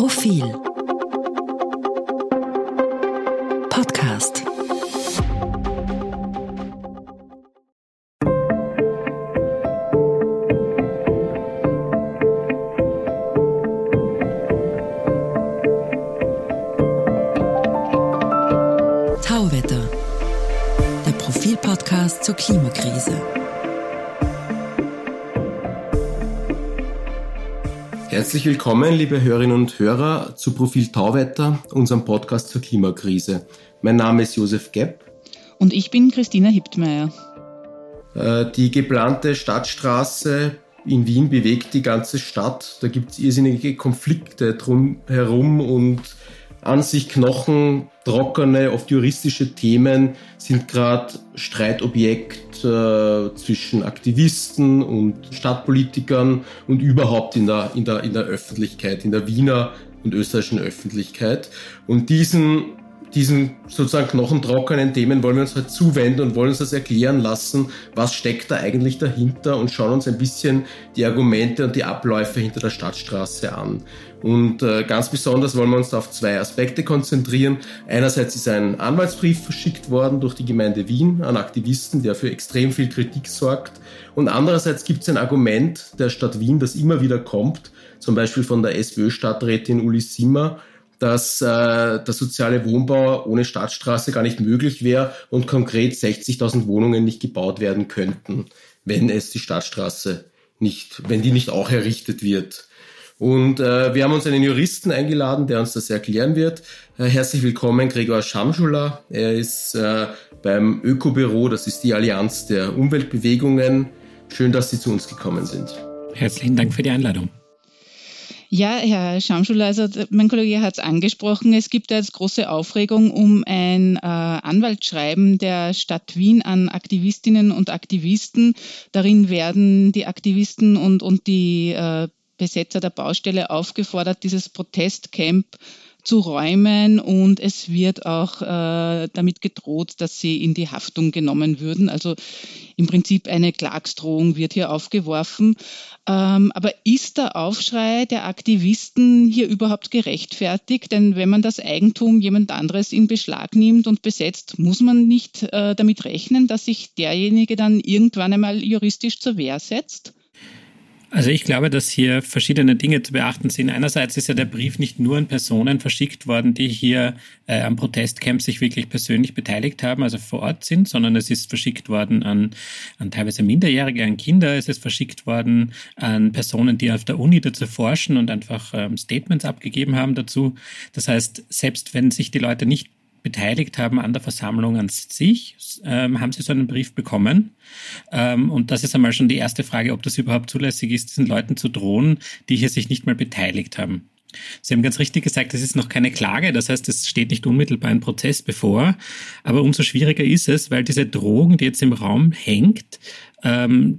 Profil Podcast Tauwetter, der Profil-Podcast zur Klimakrise. Herzlich willkommen, liebe Hörerinnen und Hörer, zu Profil Tauwetter, unserem Podcast zur Klimakrise. Mein Name ist Josef Gepp. Und ich bin Christina Hiptmeier. Äh, die geplante Stadtstraße in Wien bewegt die ganze Stadt. Da gibt es irrsinnige Konflikte drumherum und an sich knochentrockene, oft juristische Themen sind gerade Streitobjekt äh, zwischen Aktivisten und Stadtpolitikern und überhaupt in der, in, der, in der Öffentlichkeit, in der Wiener und österreichischen Öffentlichkeit. Und diesen diesen sozusagen knochentrockenen Themen wollen wir uns halt zuwenden und wollen uns das erklären lassen, was steckt da eigentlich dahinter und schauen uns ein bisschen die Argumente und die Abläufe hinter der Stadtstraße an. Und äh, ganz besonders wollen wir uns auf zwei Aspekte konzentrieren. Einerseits ist ein Anwaltsbrief verschickt worden durch die Gemeinde Wien an Aktivisten, der für extrem viel Kritik sorgt. Und andererseits gibt es ein Argument der Stadt Wien, das immer wieder kommt, zum Beispiel von der SPÖ-Stadträtin Uli Simmer, dass äh, der soziale Wohnbau ohne Stadtstraße gar nicht möglich wäre und konkret 60.000 Wohnungen nicht gebaut werden könnten, wenn es die Stadtstraße nicht, wenn die nicht auch errichtet wird. Und äh, wir haben uns einen Juristen eingeladen, der uns das erklären wird. Äh, herzlich willkommen, Gregor Schamschula. Er ist äh, beim Ökobüro, das ist die Allianz der Umweltbewegungen. Schön, dass Sie zu uns gekommen sind. Herzlichen Dank für die Einladung. Ja, Herr Schamschuler, also mein Kollege hat es angesprochen, es gibt jetzt große Aufregung um ein äh, Anwaltsschreiben der Stadt Wien an Aktivistinnen und Aktivisten. Darin werden die Aktivisten und, und die äh, Besetzer der Baustelle aufgefordert, dieses Protestcamp zu räumen und es wird auch äh, damit gedroht, dass sie in die Haftung genommen würden. Also im Prinzip eine Klagsdrohung wird hier aufgeworfen. Ähm, aber ist der Aufschrei der Aktivisten hier überhaupt gerechtfertigt? Denn wenn man das Eigentum jemand anderes in Beschlag nimmt und besetzt, muss man nicht äh, damit rechnen, dass sich derjenige dann irgendwann einmal juristisch zur Wehr setzt? Also ich glaube, dass hier verschiedene Dinge zu beachten sind. Einerseits ist ja der Brief nicht nur an Personen verschickt worden, die hier äh, am Protestcamp sich wirklich persönlich beteiligt haben, also vor Ort sind, sondern es ist verschickt worden an, an teilweise Minderjährige, an Kinder. Es ist verschickt worden an Personen, die auf der Uni dazu forschen und einfach ähm, Statements abgegeben haben dazu. Das heißt, selbst wenn sich die Leute nicht beteiligt haben an der Versammlung an sich, ähm, haben sie so einen Brief bekommen. Ähm, und das ist einmal schon die erste Frage, ob das überhaupt zulässig ist, diesen Leuten zu drohen, die hier sich nicht mal beteiligt haben. Sie haben ganz richtig gesagt, es ist noch keine Klage, das heißt, es steht nicht unmittelbar ein Prozess bevor. Aber umso schwieriger ist es, weil diese Drohung, die jetzt im Raum hängt, ähm,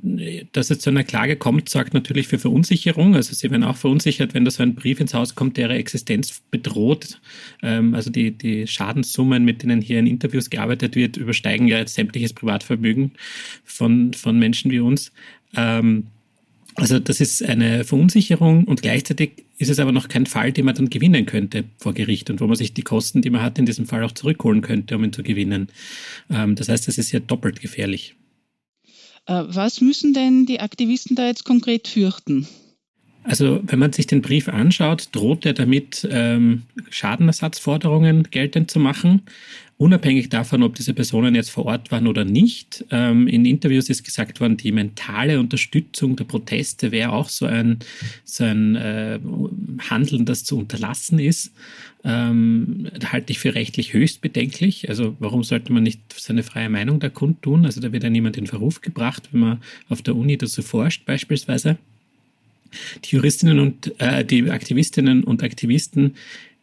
dass es zu einer Klage kommt, sorgt natürlich für Verunsicherung. Also sie werden auch verunsichert, wenn da so ein Brief ins Haus kommt, der ihre Existenz bedroht. Ähm, also die, die Schadenssummen, mit denen hier in Interviews gearbeitet wird, übersteigen ja jetzt sämtliches Privatvermögen von, von Menschen wie uns. Ähm, also das ist eine Verunsicherung und gleichzeitig ist es aber noch kein Fall, den man dann gewinnen könnte vor Gericht und wo man sich die Kosten, die man hat, in diesem Fall auch zurückholen könnte, um ihn zu gewinnen. Ähm, das heißt, es ist ja doppelt gefährlich. Äh, was müssen denn die Aktivisten da jetzt konkret fürchten? Also wenn man sich den Brief anschaut, droht er damit, ähm, Schadenersatzforderungen geltend zu machen, unabhängig davon, ob diese Personen jetzt vor Ort waren oder nicht. Ähm, in Interviews ist gesagt worden, die mentale Unterstützung der Proteste wäre auch so ein, so ein äh, Handeln, das zu unterlassen ist. Ähm, halte ich für rechtlich höchst bedenklich. Also warum sollte man nicht seine freie Meinung da kundtun? Also da wird ja niemand in Verruf gebracht, wenn man auf der Uni dazu forscht beispielsweise. Die Juristinnen und äh, die Aktivistinnen und Aktivisten,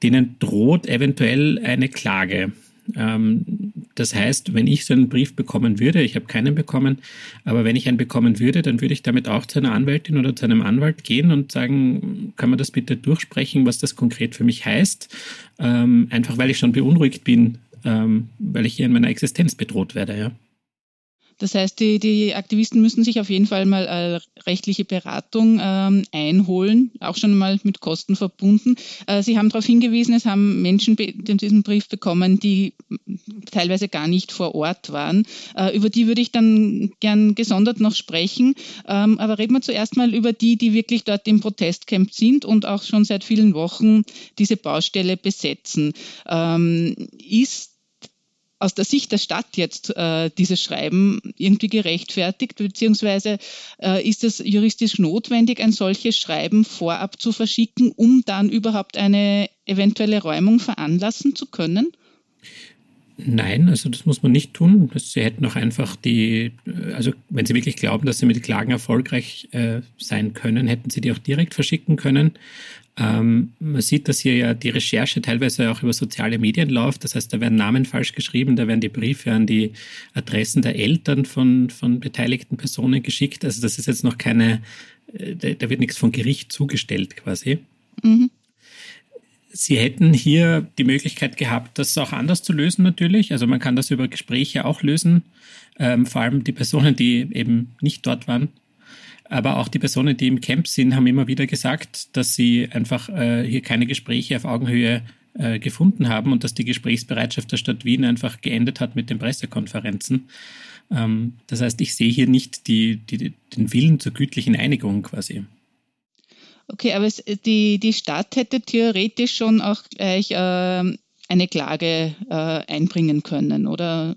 denen droht eventuell eine Klage. Ähm, das heißt, wenn ich so einen Brief bekommen würde, ich habe keinen bekommen, aber wenn ich einen bekommen würde, dann würde ich damit auch zu einer Anwältin oder zu einem Anwalt gehen und sagen, kann man das bitte durchsprechen, was das konkret für mich heißt? Ähm, einfach weil ich schon beunruhigt bin, ähm, weil ich hier in meiner Existenz bedroht werde, ja. Das heißt, die, die Aktivisten müssen sich auf jeden Fall mal äh, rechtliche Beratung ähm, einholen, auch schon mal mit Kosten verbunden. Äh, Sie haben darauf hingewiesen, es haben Menschen diesen Brief bekommen, die teilweise gar nicht vor Ort waren. Äh, über die würde ich dann gern gesondert noch sprechen. Ähm, aber reden wir zuerst mal über die, die wirklich dort im Protestcamp sind und auch schon seit vielen Wochen diese Baustelle besetzen. Ähm, ist aus der Sicht der Stadt jetzt äh, dieses Schreiben irgendwie gerechtfertigt, beziehungsweise äh, ist es juristisch notwendig, ein solches Schreiben vorab zu verschicken, um dann überhaupt eine eventuelle Räumung veranlassen zu können? Nein, also das muss man nicht tun. Sie hätten auch einfach die, also wenn Sie wirklich glauben, dass Sie mit Klagen erfolgreich äh, sein können, hätten Sie die auch direkt verschicken können. Ähm, man sieht, dass hier ja die Recherche teilweise auch über soziale Medien läuft. Das heißt, da werden Namen falsch geschrieben, da werden die Briefe an die Adressen der Eltern von, von beteiligten Personen geschickt. Also das ist jetzt noch keine, äh, da wird nichts von Gericht zugestellt quasi. Mhm. Sie hätten hier die Möglichkeit gehabt, das auch anders zu lösen natürlich. Also man kann das über Gespräche auch lösen. Ähm, vor allem die Personen, die eben nicht dort waren, aber auch die Personen, die im Camp sind, haben immer wieder gesagt, dass sie einfach äh, hier keine Gespräche auf Augenhöhe äh, gefunden haben und dass die Gesprächsbereitschaft der Stadt Wien einfach geendet hat mit den Pressekonferenzen. Ähm, das heißt, ich sehe hier nicht die, die, den Willen zur gütlichen Einigung quasi. Okay, aber es, die, die Stadt hätte theoretisch schon auch gleich äh, eine Klage äh, einbringen können, oder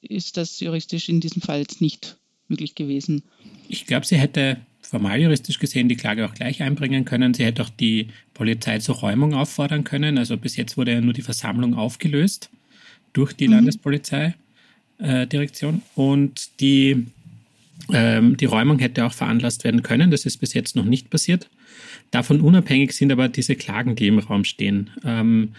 ist das juristisch in diesem Fall jetzt nicht möglich gewesen? Ich glaube, sie hätte formal juristisch gesehen die Klage auch gleich einbringen können. Sie hätte auch die Polizei zur Räumung auffordern können. Also bis jetzt wurde ja nur die Versammlung aufgelöst durch die mhm. Landespolizeidirektion. Äh, Und die, ähm, die Räumung hätte auch veranlasst werden können. Das ist bis jetzt noch nicht passiert. Davon unabhängig sind aber diese Klagen, die im Raum stehen. Ähm,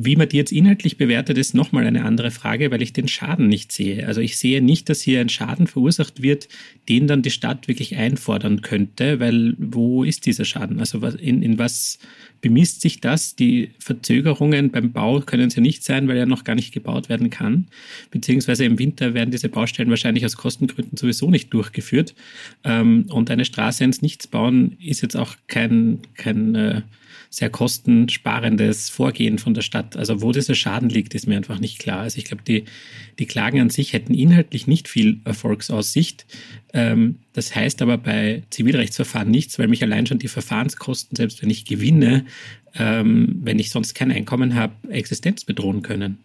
wie man die jetzt inhaltlich bewertet, ist nochmal eine andere Frage, weil ich den Schaden nicht sehe. Also ich sehe nicht, dass hier ein Schaden verursacht wird, den dann die Stadt wirklich einfordern könnte, weil wo ist dieser Schaden? Also in, in was bemisst sich das? Die Verzögerungen beim Bau können es ja nicht sein, weil er noch gar nicht gebaut werden kann. Beziehungsweise im Winter werden diese Baustellen wahrscheinlich aus Kostengründen sowieso nicht durchgeführt. Ähm, und eine Straße ins Nichts bauen ist jetzt auch kein, kein äh, sehr kostensparendes Vorgehen von der Stadt. Also wo dieser Schaden liegt, ist mir einfach nicht klar. Also ich glaube, die, die Klagen an sich hätten inhaltlich nicht viel Erfolgsaussicht. Ähm, das heißt aber bei Zivilrechtsverfahren nichts, weil mich allein schon die Verfahrenskosten, selbst wenn ich gewinne, ähm, wenn ich sonst kein Einkommen habe, Existenz bedrohen können.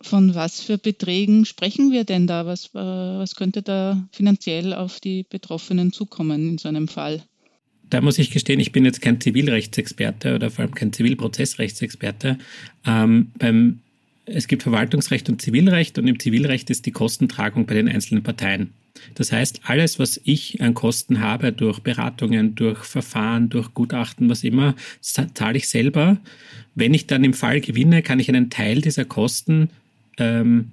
Von was für Beträgen sprechen wir denn da? Was, äh, was könnte da finanziell auf die Betroffenen zukommen in so einem Fall? Da muss ich gestehen, ich bin jetzt kein Zivilrechtsexperte oder vor allem kein Zivilprozessrechtsexperte. Ähm, beim, es gibt Verwaltungsrecht und Zivilrecht und im Zivilrecht ist die Kostentragung bei den einzelnen Parteien. Das heißt, alles, was ich an Kosten habe durch Beratungen, durch Verfahren, durch Gutachten, was immer, zahle ich selber. Wenn ich dann im Fall gewinne, kann ich einen Teil dieser Kosten ähm,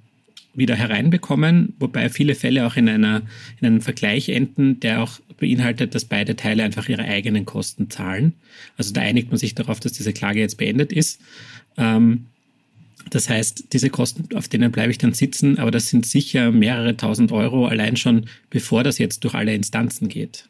wieder hereinbekommen, wobei viele Fälle auch in, einer, in einem Vergleich enden, der auch beinhaltet, dass beide Teile einfach ihre eigenen Kosten zahlen. Also da einigt man sich darauf, dass diese Klage jetzt beendet ist. Ähm, das heißt, diese Kosten, auf denen bleibe ich dann sitzen, aber das sind sicher mehrere tausend Euro allein schon, bevor das jetzt durch alle Instanzen geht.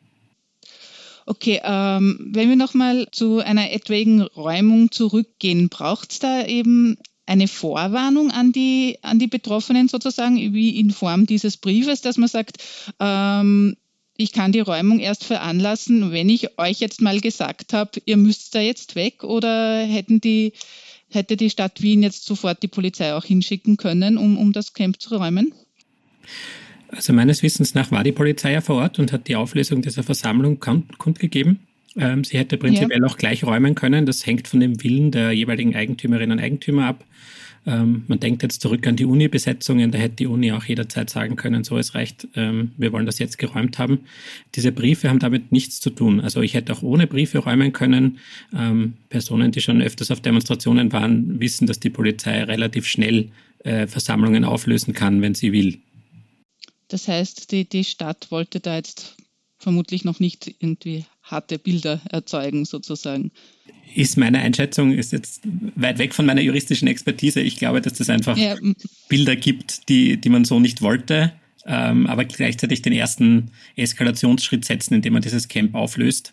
Okay, ähm, wenn wir nochmal zu einer etwaigen Räumung zurückgehen, braucht es da eben eine Vorwarnung an die, an die Betroffenen sozusagen, wie in Form dieses Briefes, dass man sagt, ähm, ich kann die Räumung erst veranlassen, wenn ich euch jetzt mal gesagt habe, ihr müsst da jetzt weg oder hätten die, hätte die Stadt Wien jetzt sofort die Polizei auch hinschicken können, um, um das Camp zu räumen? Also meines Wissens nach war die Polizei ja vor Ort und hat die Auflösung dieser Versammlung kundgegeben. Ähm, sie hätte prinzipiell ja. auch gleich räumen können. Das hängt von dem Willen der jeweiligen Eigentümerinnen und Eigentümer ab. Ähm, man denkt jetzt zurück an die Uni-Besetzungen, da hätte die Uni auch jederzeit sagen können, so es reicht, ähm, wir wollen das jetzt geräumt haben. Diese Briefe haben damit nichts zu tun. Also ich hätte auch ohne Briefe räumen können. Ähm, Personen, die schon öfters auf Demonstrationen waren, wissen, dass die Polizei relativ schnell äh, Versammlungen auflösen kann, wenn sie will. Das heißt, die, die Stadt wollte da jetzt vermutlich noch nicht irgendwie harte Bilder erzeugen sozusagen. Ist meine Einschätzung, ist jetzt weit weg von meiner juristischen Expertise. Ich glaube, dass es einfach ja. Bilder gibt, die, die man so nicht wollte, ähm, aber gleichzeitig den ersten Eskalationsschritt setzen, indem man dieses Camp auflöst.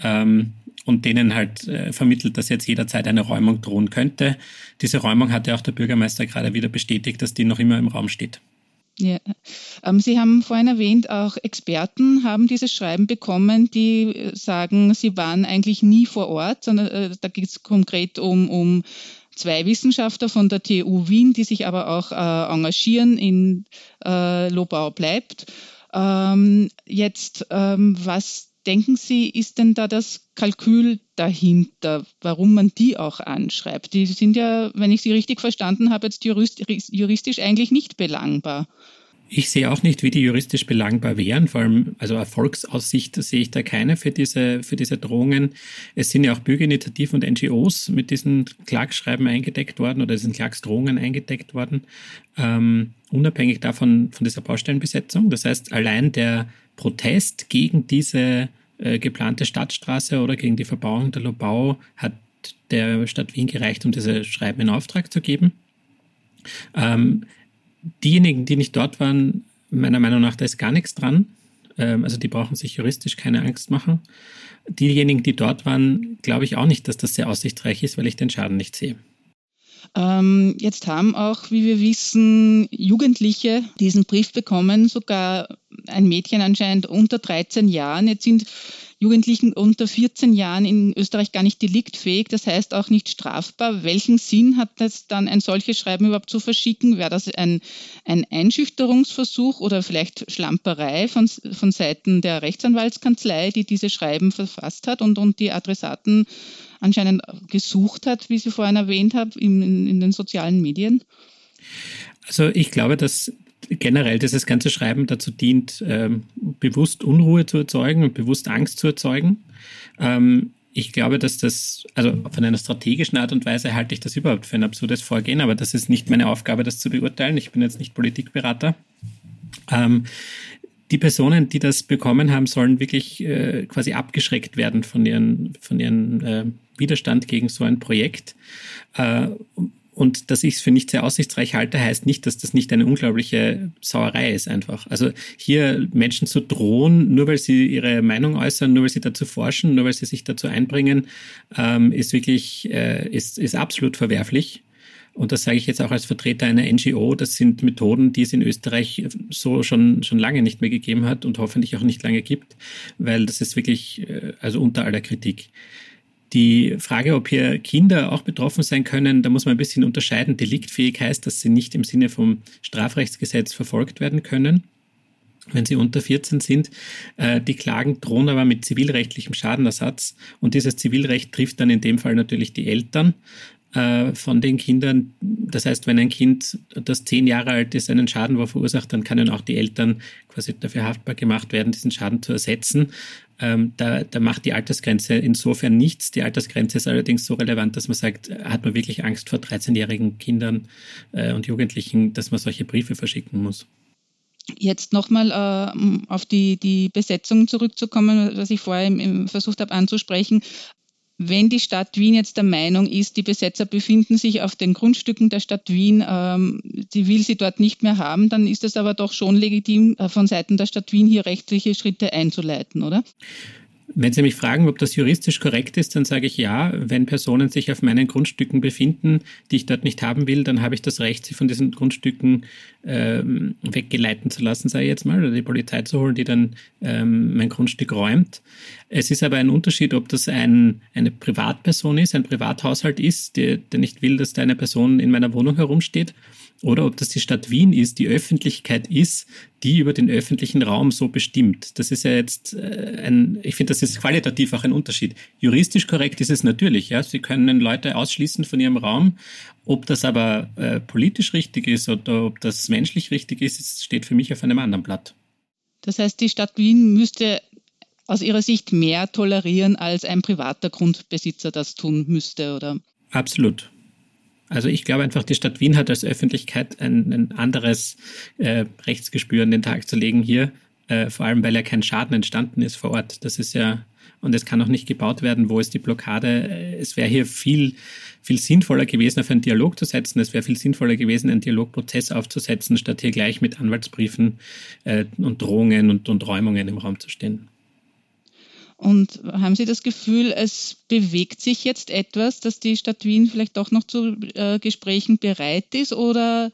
Ähm, und denen halt äh, vermittelt, dass jetzt jederzeit eine Räumung drohen könnte. Diese Räumung hat ja auch der Bürgermeister gerade wieder bestätigt, dass die noch immer im Raum steht. Ja. Ähm, Sie haben vorhin erwähnt, auch Experten haben dieses Schreiben bekommen, die äh, sagen, sie waren eigentlich nie vor Ort, sondern äh, da geht es konkret um, um zwei Wissenschaftler von der TU Wien, die sich aber auch äh, engagieren in äh, Lobau bleibt. Ähm, jetzt, ähm, was denken Sie, ist denn da das Kalkül dahinter, warum man die auch anschreibt? Die sind ja, wenn ich Sie richtig verstanden habe, jetzt juristisch eigentlich nicht belangbar. Ich sehe auch nicht, wie die juristisch belangbar wären. Vor allem, also Erfolgsaussicht sehe ich da keine für diese, für diese Drohungen. Es sind ja auch Bürgerinitiativen und NGOs mit diesen Klagschreiben eingedeckt worden oder diesen Klagsdrohungen eingedeckt worden, ähm, unabhängig davon, von dieser Baustellenbesetzung. Das heißt, allein der Protest gegen diese äh, geplante Stadtstraße oder gegen die Verbauung der Lobau hat der Stadt Wien gereicht, um diese Schreiben in Auftrag zu geben. Ähm, diejenigen, die nicht dort waren, meiner Meinung nach, da ist gar nichts dran. Ähm, also die brauchen sich juristisch keine Angst machen. Diejenigen, die dort waren, glaube ich auch nicht, dass das sehr aussichtsreich ist, weil ich den Schaden nicht sehe. Ähm, jetzt haben auch, wie wir wissen, Jugendliche diesen Brief bekommen, sogar ein Mädchen anscheinend unter 13 Jahren. Jetzt sind Jugendlichen unter 14 Jahren in Österreich gar nicht deliktfähig, das heißt auch nicht strafbar. Welchen Sinn hat es dann, ein solches Schreiben überhaupt zu verschicken? Wäre das ein, ein Einschüchterungsversuch oder vielleicht Schlamperei von, von Seiten der Rechtsanwaltskanzlei, die diese Schreiben verfasst hat und, und die Adressaten anscheinend gesucht hat, wie Sie vorhin erwähnt haben, in, in den sozialen Medien? Also ich glaube, dass generell dieses ganze Schreiben dazu dient, ähm, bewusst Unruhe zu erzeugen und bewusst Angst zu erzeugen. Ähm, ich glaube, dass das, also von einer strategischen Art und Weise halte ich das überhaupt für ein absurdes Vorgehen, aber das ist nicht meine Aufgabe, das zu beurteilen. Ich bin jetzt nicht Politikberater. Ähm, die Personen, die das bekommen haben, sollen wirklich äh, quasi abgeschreckt werden von ihren, von ihren äh, Widerstand gegen so ein Projekt. Äh, und dass ich es für nicht sehr aussichtsreich halte, heißt nicht, dass das nicht eine unglaubliche Sauerei ist einfach. Also hier Menschen zu drohen, nur weil sie ihre Meinung äußern, nur weil sie dazu forschen, nur weil sie sich dazu einbringen, ähm, ist wirklich, äh, ist, ist absolut verwerflich. Und das sage ich jetzt auch als Vertreter einer NGO. Das sind Methoden, die es in Österreich so schon, schon lange nicht mehr gegeben hat und hoffentlich auch nicht lange gibt, weil das ist wirklich, äh, also unter aller Kritik. Die Frage, ob hier Kinder auch betroffen sein können, da muss man ein bisschen unterscheiden. Deliktfähig heißt, dass sie nicht im Sinne vom Strafrechtsgesetz verfolgt werden können, wenn sie unter 14 sind. Äh, die Klagen drohen aber mit zivilrechtlichem Schadenersatz und dieses Zivilrecht trifft dann in dem Fall natürlich die Eltern äh, von den Kindern. Das heißt, wenn ein Kind, das zehn Jahre alt ist, einen Schaden verursacht, dann können auch die Eltern quasi dafür haftbar gemacht werden, diesen Schaden zu ersetzen. Ähm, da, da macht die Altersgrenze insofern nichts. Die Altersgrenze ist allerdings so relevant, dass man sagt, hat man wirklich Angst vor 13-jährigen Kindern äh, und Jugendlichen, dass man solche Briefe verschicken muss. Jetzt nochmal äh, auf die, die Besetzung zurückzukommen, was ich vorher im, im versucht habe anzusprechen. Wenn die Stadt Wien jetzt der Meinung ist, die Besetzer befinden sich auf den Grundstücken der Stadt Wien, ähm, sie will sie dort nicht mehr haben, dann ist es aber doch schon legitim, äh, von Seiten der Stadt Wien hier rechtliche Schritte einzuleiten, oder? Wenn Sie mich fragen, ob das juristisch korrekt ist, dann sage ich ja. Wenn Personen sich auf meinen Grundstücken befinden, die ich dort nicht haben will, dann habe ich das Recht, sie von diesen Grundstücken ähm, weggeleiten zu lassen, sage ich jetzt mal, oder die Polizei zu holen, die dann ähm, mein Grundstück räumt. Es ist aber ein Unterschied, ob das ein, eine Privatperson ist, ein Privathaushalt ist, der, der nicht will, dass da eine Person in meiner Wohnung herumsteht oder ob das die Stadt Wien ist, die Öffentlichkeit ist, die über den öffentlichen Raum so bestimmt. Das ist ja jetzt äh, ein, ich finde, das ist qualitativ auch ein Unterschied. Juristisch korrekt ist es natürlich, ja. Sie können Leute ausschließen von ihrem Raum. Ob das aber äh, politisch richtig ist oder ob das menschlich richtig ist, steht für mich auf einem anderen Blatt. Das heißt, die Stadt Wien müsste aus Ihrer Sicht mehr tolerieren, als ein privater Grundbesitzer das tun müsste, oder? Absolut. Also ich glaube einfach, die Stadt Wien hat als Öffentlichkeit ein, ein anderes äh, Rechtsgespür an den Tag zu legen hier, äh, vor allem weil ja kein Schaden entstanden ist vor Ort. Das ist ja und es kann auch nicht gebaut werden. Wo ist die Blockade? Es wäre hier viel, viel sinnvoller gewesen, auf einen Dialog zu setzen. Es wäre viel sinnvoller gewesen, einen Dialogprozess aufzusetzen, statt hier gleich mit Anwaltsbriefen äh, und Drohungen und, und Räumungen im Raum zu stehen. Und haben Sie das Gefühl, es bewegt sich jetzt etwas, dass die Stadt Wien vielleicht doch noch zu äh, Gesprächen bereit ist? Oder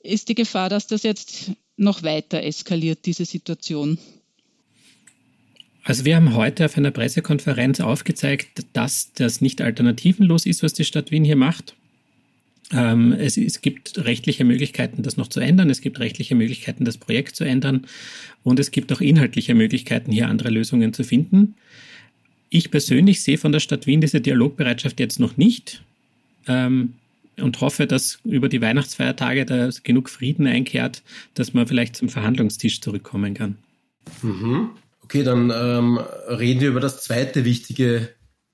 ist die Gefahr, dass das jetzt noch weiter eskaliert, diese Situation? Also wir haben heute auf einer Pressekonferenz aufgezeigt, dass das nicht alternativenlos ist, was die Stadt Wien hier macht. Ähm, es, es, gibt rechtliche Möglichkeiten, das noch zu ändern. Es gibt rechtliche Möglichkeiten, das Projekt zu ändern. Und es gibt auch inhaltliche Möglichkeiten, hier andere Lösungen zu finden. Ich persönlich sehe von der Stadt Wien diese Dialogbereitschaft jetzt noch nicht ähm, und hoffe, dass über die Weihnachtsfeiertage da genug Frieden einkehrt, dass man vielleicht zum Verhandlungstisch zurückkommen kann. Mhm. Okay, dann ähm, reden wir über das zweite wichtige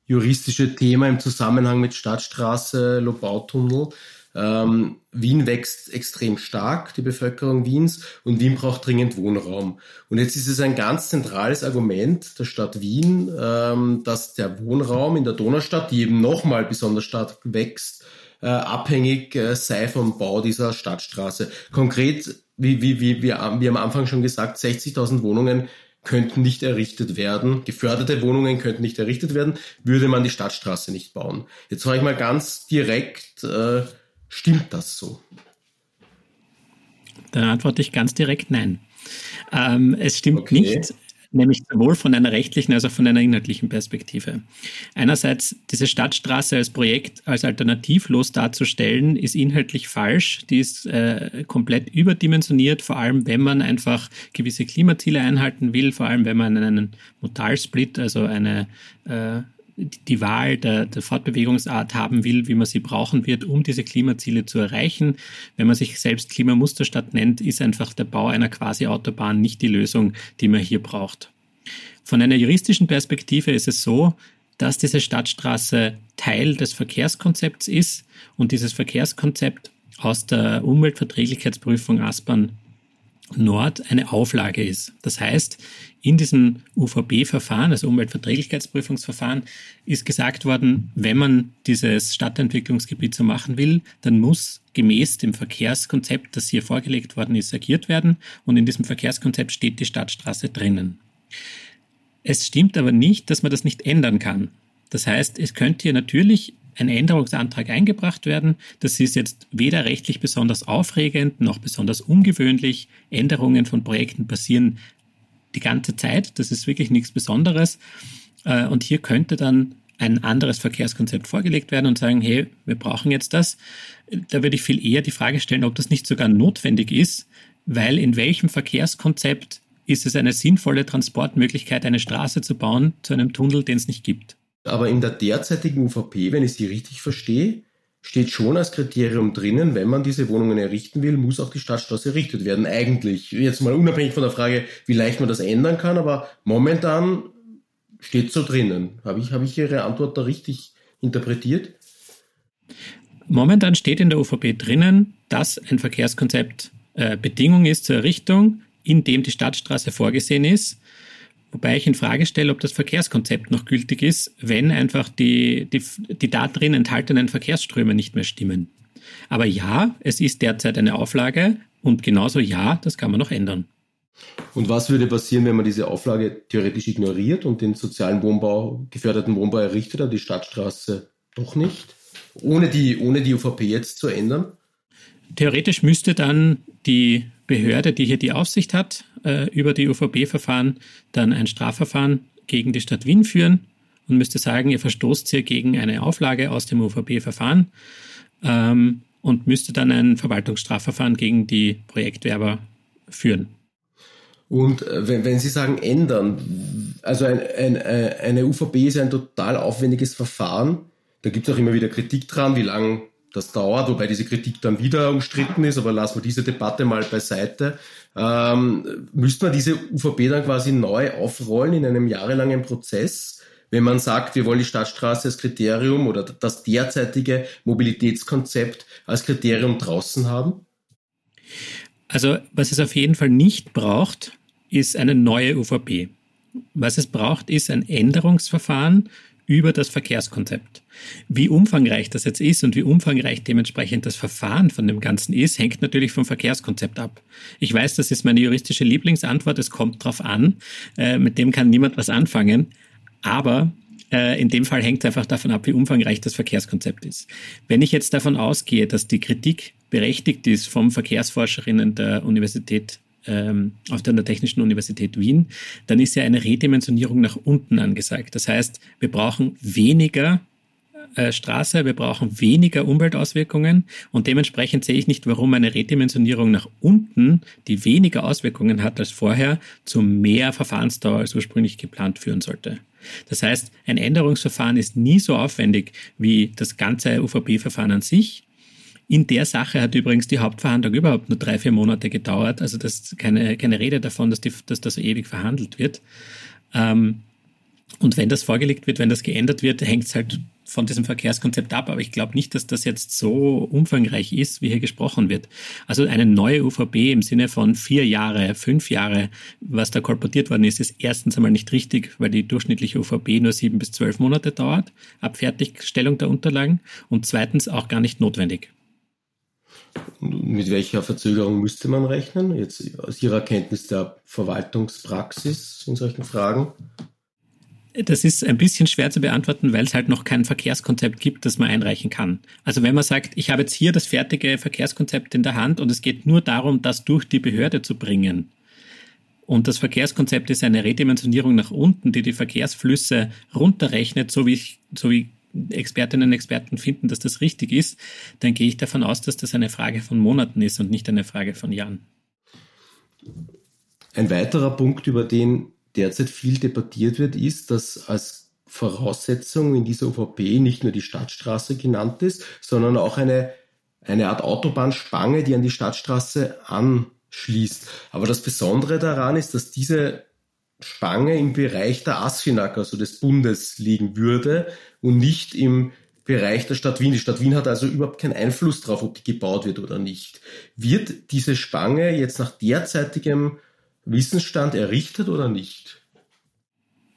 juristische Thema im Zusammenhang mit Stadtstraße, Lobautunnel. Ähm, Wien wächst extrem stark, die Bevölkerung Wiens, und Wien braucht dringend Wohnraum. Und jetzt ist es ein ganz zentrales Argument der Stadt Wien, ähm, dass der Wohnraum in der Donaustadt, die eben nochmal besonders stark wächst, äh, abhängig äh, sei vom Bau dieser Stadtstraße. Konkret, wie, wie, wie, wie, wie am Anfang schon gesagt, 60.000 Wohnungen könnten nicht errichtet werden, geförderte Wohnungen könnten nicht errichtet werden, würde man die Stadtstraße nicht bauen. Jetzt frage ich mal ganz direkt, äh, stimmt das so? Da antworte ich ganz direkt nein. Ähm, es stimmt okay. nicht nämlich sowohl von einer rechtlichen als auch von einer inhaltlichen Perspektive. Einerseits diese Stadtstraße als Projekt als alternativlos darzustellen, ist inhaltlich falsch. Die ist äh, komplett überdimensioniert, vor allem wenn man einfach gewisse Klimaziele einhalten will, vor allem wenn man einen Modalsplit, also eine äh, die Wahl der, der Fortbewegungsart haben will, wie man sie brauchen wird, um diese Klimaziele zu erreichen. Wenn man sich selbst Klimamusterstadt nennt, ist einfach der Bau einer Quasi-Autobahn nicht die Lösung, die man hier braucht. Von einer juristischen Perspektive ist es so, dass diese Stadtstraße Teil des Verkehrskonzepts ist und dieses Verkehrskonzept aus der Umweltverträglichkeitsprüfung Aspern Nord eine Auflage ist. Das heißt, in diesem UVB-Verfahren, also Umweltverträglichkeitsprüfungsverfahren, ist gesagt worden, wenn man dieses Stadtentwicklungsgebiet so machen will, dann muss gemäß dem Verkehrskonzept, das hier vorgelegt worden ist, agiert werden. Und in diesem Verkehrskonzept steht die Stadtstraße drinnen. Es stimmt aber nicht, dass man das nicht ändern kann. Das heißt, es könnte hier natürlich ein Änderungsantrag eingebracht werden. Das ist jetzt weder rechtlich besonders aufregend noch besonders ungewöhnlich. Änderungen von Projekten passieren die ganze Zeit. Das ist wirklich nichts Besonderes. Äh, und hier könnte dann ein anderes Verkehrskonzept vorgelegt werden und sagen, hey, wir brauchen jetzt das. Da würde ich viel eher die Frage stellen, ob das nicht sogar notwendig ist, weil in welchem Verkehrskonzept ist es eine sinnvolle Transportmöglichkeit, eine Straße zu bauen zu einem Tunnel, den es nicht gibt. Aber in der derzeitigen UVP, wenn ich sie richtig verstehe, steht schon als Kriterium drinnen, wenn man diese Wohnungen errichten will, muss auch die Stadtstraße errichtet werden. Eigentlich. Jetzt mal unabhängig von der Frage, wie leicht man das ändern kann, aber momentan steht so drinnen. Habe ich, habe ich Ihre Antwort da richtig interpretiert? Momentan steht in der UVP drinnen, dass ein Verkehrskonzept äh, Bedingung ist zur Errichtung, in dem die Stadtstraße vorgesehen ist. Wobei ich in Frage stelle, ob das Verkehrskonzept noch gültig ist, wenn einfach die, die, die da drin enthaltenen Verkehrsströme nicht mehr stimmen. Aber ja, es ist derzeit eine Auflage und genauso ja, das kann man noch ändern. Und was würde passieren, wenn man diese Auflage theoretisch ignoriert und den sozialen Wohnbau, geförderten Wohnbau errichtet, aber die Stadtstraße doch nicht? Ohne die, ohne die UVP jetzt zu ändern? Theoretisch müsste dann die Behörde, die hier die Aufsicht hat, äh, über die UVB-Verfahren dann ein Strafverfahren gegen die Stadt Wien führen und müsste sagen, ihr verstoßt hier gegen eine Auflage aus dem UVB-Verfahren ähm, und müsste dann ein Verwaltungsstrafverfahren gegen die Projektwerber führen. Und äh, wenn, wenn Sie sagen ändern, also ein, ein, äh, eine UVB ist ein total aufwendiges Verfahren, da gibt es auch immer wieder Kritik dran, wie lange das dauert, wobei diese Kritik dann wieder umstritten ist, aber lassen wir diese Debatte mal beiseite. Ähm, müsste man diese UVP dann quasi neu aufrollen in einem jahrelangen Prozess, wenn man sagt, wir wollen die Stadtstraße als Kriterium oder das derzeitige Mobilitätskonzept als Kriterium draußen haben? Also was es auf jeden Fall nicht braucht, ist eine neue UVP. Was es braucht, ist ein Änderungsverfahren über das Verkehrskonzept. Wie umfangreich das jetzt ist und wie umfangreich dementsprechend das Verfahren von dem Ganzen ist, hängt natürlich vom Verkehrskonzept ab. Ich weiß, das ist meine juristische Lieblingsantwort, es kommt drauf an, äh, mit dem kann niemand was anfangen, aber äh, in dem Fall hängt es einfach davon ab, wie umfangreich das Verkehrskonzept ist. Wenn ich jetzt davon ausgehe, dass die Kritik berechtigt ist vom Verkehrsforscherinnen der Universität ähm, auf der Technischen Universität Wien, dann ist ja eine Redimensionierung nach unten angesagt. Das heißt, wir brauchen weniger äh, Straße, wir brauchen weniger Umweltauswirkungen und dementsprechend sehe ich nicht, warum eine Redimensionierung nach unten, die weniger Auswirkungen hat als vorher, zu mehr Verfahrensdauer als ursprünglich geplant führen sollte. Das heißt, ein Änderungsverfahren ist nie so aufwendig wie das ganze UVP-Verfahren an sich. In der Sache hat übrigens die Hauptverhandlung überhaupt nur drei, vier Monate gedauert. Also das ist keine, keine Rede davon, dass, die, dass das ewig verhandelt wird. Ähm, und wenn das vorgelegt wird, wenn das geändert wird, hängt es halt von diesem Verkehrskonzept ab, aber ich glaube nicht, dass das jetzt so umfangreich ist, wie hier gesprochen wird. Also eine neue UVP im Sinne von vier Jahre, fünf Jahre, was da kolportiert worden ist, ist erstens einmal nicht richtig, weil die durchschnittliche UVP nur sieben bis zwölf Monate dauert, ab Fertigstellung der Unterlagen und zweitens auch gar nicht notwendig. Mit welcher Verzögerung müsste man rechnen, jetzt aus Ihrer Kenntnis der Verwaltungspraxis in solchen Fragen? Das ist ein bisschen schwer zu beantworten, weil es halt noch kein Verkehrskonzept gibt, das man einreichen kann. Also wenn man sagt, ich habe jetzt hier das fertige Verkehrskonzept in der Hand und es geht nur darum, das durch die Behörde zu bringen. Und das Verkehrskonzept ist eine Redimensionierung nach unten, die die Verkehrsflüsse runterrechnet, so wie, so wie Expertinnen und Experten finden, dass das richtig ist, dann gehe ich davon aus, dass das eine Frage von Monaten ist und nicht eine Frage von Jahren. Ein weiterer Punkt, über den derzeit viel debattiert wird, ist, dass als Voraussetzung in dieser UVP nicht nur die Stadtstraße genannt ist, sondern auch eine, eine Art Autobahnspange, die an die Stadtstraße anschließt. Aber das Besondere daran ist, dass diese Spange im Bereich der ASFINAG, also des Bundes, liegen würde und nicht im Bereich der Stadt Wien. Die Stadt Wien hat also überhaupt keinen Einfluss darauf, ob die gebaut wird oder nicht. Wird diese Spange jetzt nach derzeitigem Wissensstand errichtet oder nicht?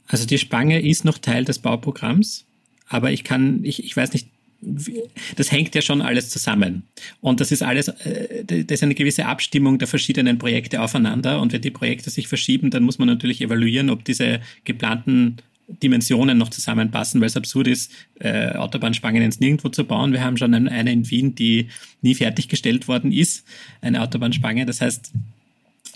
Also die Spange ist noch Teil des Bauprogramms, aber ich kann, ich, ich weiß nicht, das hängt ja schon alles zusammen. Und das ist alles, äh, das ist eine gewisse Abstimmung der verschiedenen Projekte aufeinander. Und wenn die Projekte sich verschieben, dann muss man natürlich evaluieren, ob diese geplanten Dimensionen noch zusammenpassen, weil es absurd ist, äh, Autobahnspangen ins Nirgendwo zu bauen. Wir haben schon eine in Wien, die nie fertiggestellt worden ist, eine Autobahnspange. Das heißt,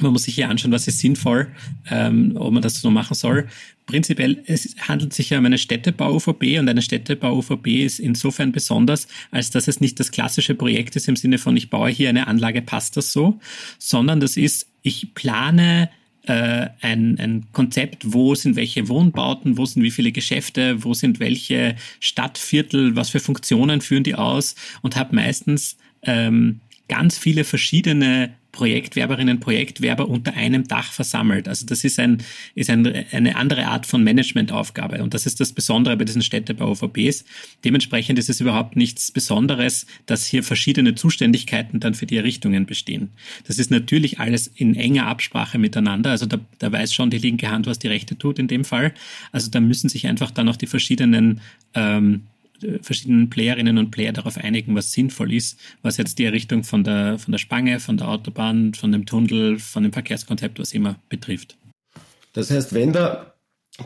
man muss sich hier anschauen, was ist sinnvoll, ähm, ob man das so machen soll. Prinzipiell, es handelt sich ja um eine Städtebau-UVP und eine Städtebau-UVP ist insofern besonders, als dass es nicht das klassische Projekt ist im Sinne von, ich baue hier eine Anlage, passt das so, sondern das ist, ich plane äh, ein, ein Konzept, wo sind welche Wohnbauten, wo sind wie viele Geschäfte, wo sind welche Stadtviertel, was für Funktionen führen die aus und habe meistens ähm, ganz viele verschiedene Projektwerberinnen, Projektwerber unter einem Dach versammelt. Also das ist, ein, ist ein, eine andere Art von Managementaufgabe. Und das ist das Besondere bei diesen Städtebau-OVPs. Dementsprechend ist es überhaupt nichts Besonderes, dass hier verschiedene Zuständigkeiten dann für die Errichtungen bestehen. Das ist natürlich alles in enger Absprache miteinander. Also da, da weiß schon die linke Hand, was die rechte tut in dem Fall. Also da müssen sich einfach dann auch die verschiedenen ähm, verschiedenen Playerinnen und Player darauf einigen, was sinnvoll ist, was jetzt die Errichtung von der, von der Spange, von der Autobahn, von dem Tunnel, von dem Verkehrskonzept, was immer betrifft. Das heißt, wenn der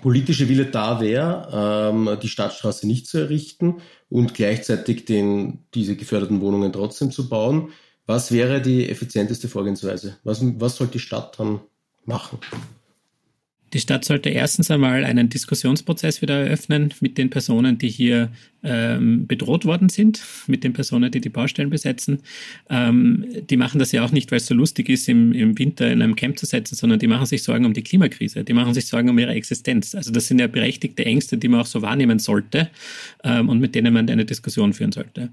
politische Wille da wäre, ähm, die Stadtstraße nicht zu errichten und gleichzeitig den, diese geförderten Wohnungen trotzdem zu bauen, was wäre die effizienteste Vorgehensweise? Was, was soll die Stadt dann machen? Die Stadt sollte erstens einmal einen Diskussionsprozess wieder eröffnen mit den Personen, die hier ähm, bedroht worden sind, mit den Personen, die die Baustellen besetzen. Ähm, die machen das ja auch nicht, weil es so lustig ist, im, im Winter in einem Camp zu setzen, sondern die machen sich Sorgen um die Klimakrise, die machen sich Sorgen um ihre Existenz. Also das sind ja berechtigte Ängste, die man auch so wahrnehmen sollte ähm, und mit denen man eine Diskussion führen sollte.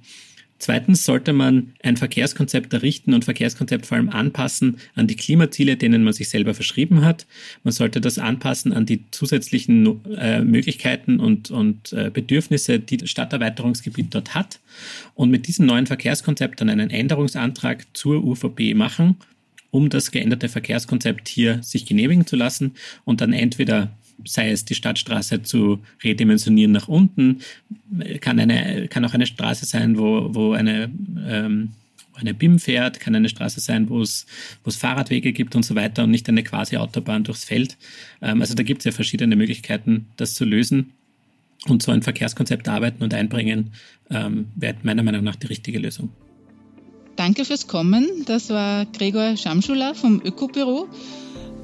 Zweitens sollte man ein Verkehrskonzept errichten und Verkehrskonzept vor allem anpassen an die Klimaziele, denen man sich selber verschrieben hat. Man sollte das anpassen an die zusätzlichen äh, Möglichkeiten und, und äh, Bedürfnisse, die das Stadterweiterungsgebiet dort hat. Und mit diesem neuen Verkehrskonzept dann einen Änderungsantrag zur UVP machen, um das geänderte Verkehrskonzept hier sich genehmigen zu lassen und dann entweder sei es die Stadtstraße zu redimensionieren nach unten, kann, eine, kann auch eine Straße sein, wo, wo eine, ähm, eine BIM fährt, kann eine Straße sein, wo es, Fahrradwege gibt und so weiter und nicht eine quasi Autobahn durchs Feld. Ähm, also da gibt es ja verschiedene Möglichkeiten, das zu lösen. Und so ein Verkehrskonzept arbeiten und einbringen, ähm, wäre meiner Meinung nach die richtige Lösung. Danke fürs Kommen. Das war Gregor Schamschula vom Ökobüro.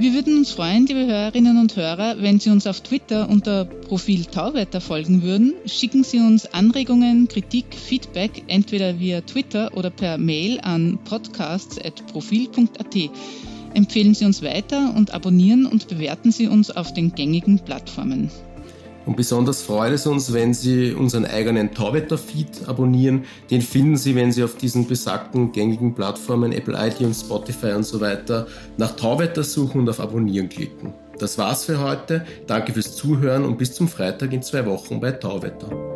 Wir würden uns freuen, liebe Hörerinnen und Hörer, wenn Sie uns auf Twitter unter Profil Tauwetter folgen würden. Schicken Sie uns Anregungen, Kritik, Feedback entweder via Twitter oder per Mail an podcasts.profil.at. Empfehlen Sie uns weiter und abonnieren und bewerten Sie uns auf den gängigen Plattformen. Und besonders freut es uns, wenn Sie unseren eigenen Tauwetter-Feed abonnieren. Den finden Sie, wenn Sie auf diesen besagten gängigen Plattformen Apple iTunes, Spotify und so weiter nach Tauwetter suchen und auf Abonnieren klicken. Das war's für heute. Danke fürs Zuhören und bis zum Freitag in zwei Wochen bei Tauwetter.